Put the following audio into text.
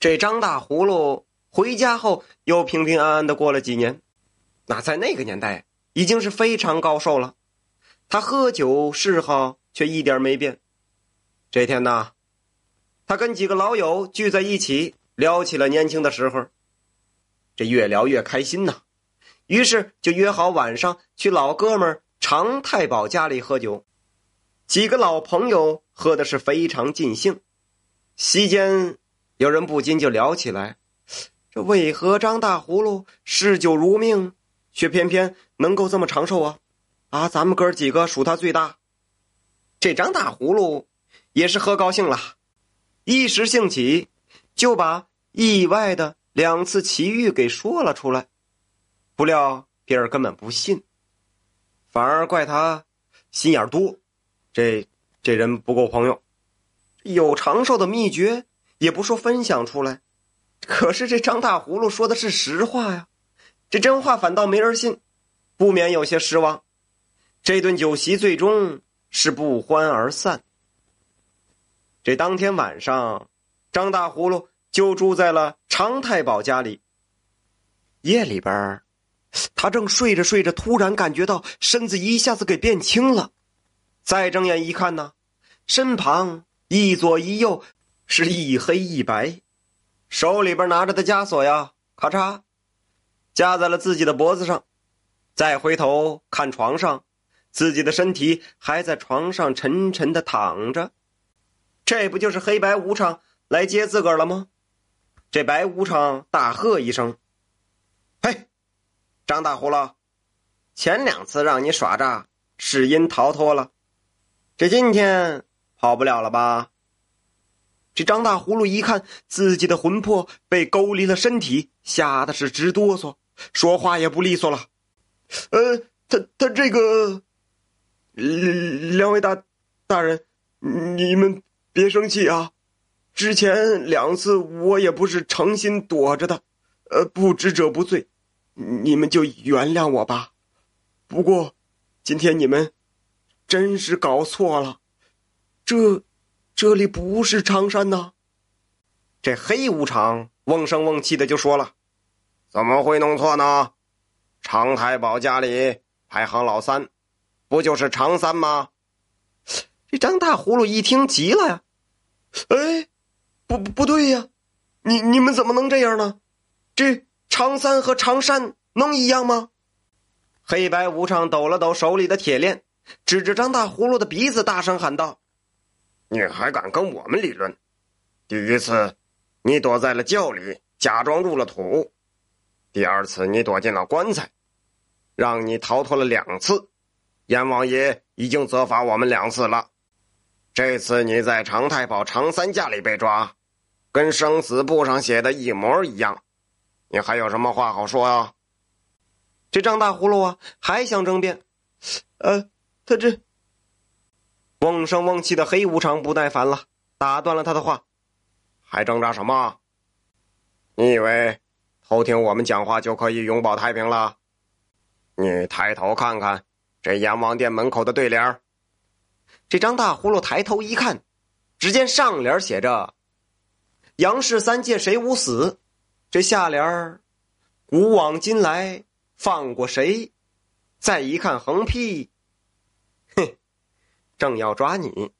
这张大葫芦回家后又平平安安的过了几年。那在那个年代已经是非常高寿了。他喝酒嗜好却一点没变。这天呢，他跟几个老友聚在一起，聊起了年轻的时候。这越聊越开心呐，于是就约好晚上去老哥们常太保家里喝酒。几个老朋友喝的是非常尽兴。席间，有人不禁就聊起来：这为何张大葫芦嗜酒如命，却偏偏能够这么长寿啊？啊，咱们哥几个数他最大。这张大葫芦也是喝高兴了，一时兴起，就把意外的两次奇遇给说了出来。不料别人根本不信，反而怪他心眼多。这这人不够朋友，有长寿的秘诀也不说分享出来。可是这张大葫芦说的是实话呀，这真话反倒没人信，不免有些失望。这顿酒席最终是不欢而散。这当天晚上，张大葫芦就住在了常太保家里。夜里边，他正睡着睡着，突然感觉到身子一下子给变轻了。再睁眼一看呢，身旁一左一右是一黑一白，手里边拿着的枷锁呀，咔嚓，架在了自己的脖子上。再回头看床上。自己的身体还在床上沉沉的躺着，这不就是黑白无常来接自个儿了吗？这白无常大喝一声：“嘿，张大葫芦，前两次让你耍诈，是因逃脱了，这今天跑不了了吧？”这张大葫芦一看自己的魂魄被勾离了身体，吓得是直哆嗦，说话也不利索了。呃，他他这个。两位大大人，你们别生气啊！之前两次我也不是诚心躲着的，呃，不知者不罪，你们就原谅我吧。不过，今天你们真是搞错了，这这里不是常山呐。这黑无常瓮声瓮气的就说了：“怎么会弄错呢？常太保家里排行老三。”不就是常三吗？这张大葫芦一听急了呀！哎，不不不对呀！你你们怎么能这样呢？这常三和常山能一样吗？黑白无常抖了抖手里的铁链，指着张大葫芦的鼻子大声喊道：“你还敢跟我们理论？第一次，你躲在了窖里，假装入了土；第二次，你躲进了棺材，让你逃脱了两次。”阎王爷已经责罚我们两次了，这次你在常太保常三家里被抓，跟生死簿上写的一模一样，你还有什么话好说啊？这张大葫芦啊，还想争辩？呃，他这瓮声瓮气的黑无常不耐烦了，打断了他的话：“还挣扎什么？你以为偷听我们讲话就可以永保太平了？你抬头看看。”这阎王殿门口的对联这张大葫芦抬头一看，只见上联写着“杨氏三界谁无死”，这下联古往今来放过谁”。再一看横批，正要抓你。